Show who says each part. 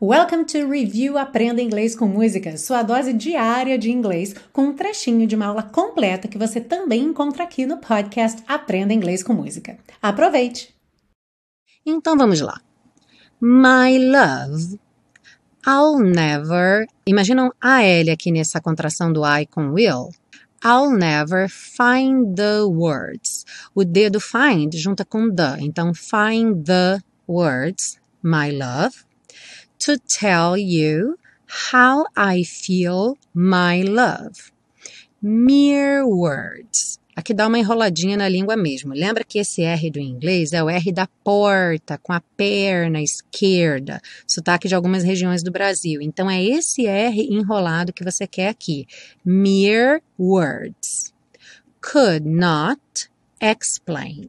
Speaker 1: Welcome to Review Aprenda Inglês com Música, sua dose diária de inglês, com um trechinho de uma aula completa que você também encontra aqui no podcast Aprenda Inglês com Música. Aproveite!
Speaker 2: Então vamos lá. My love, I'll never. Imaginam a L aqui nessa contração do I com will. I'll never find the words. O D do find junta com the. Então, find the words, my love to tell you how I feel my love. Mere words. Aqui dá uma enroladinha na língua mesmo. Lembra que esse R do inglês é o R da porta, com a perna esquerda, sotaque de algumas regiões do Brasil. Então é esse R enrolado que você quer aqui. Mere words. Could not explain.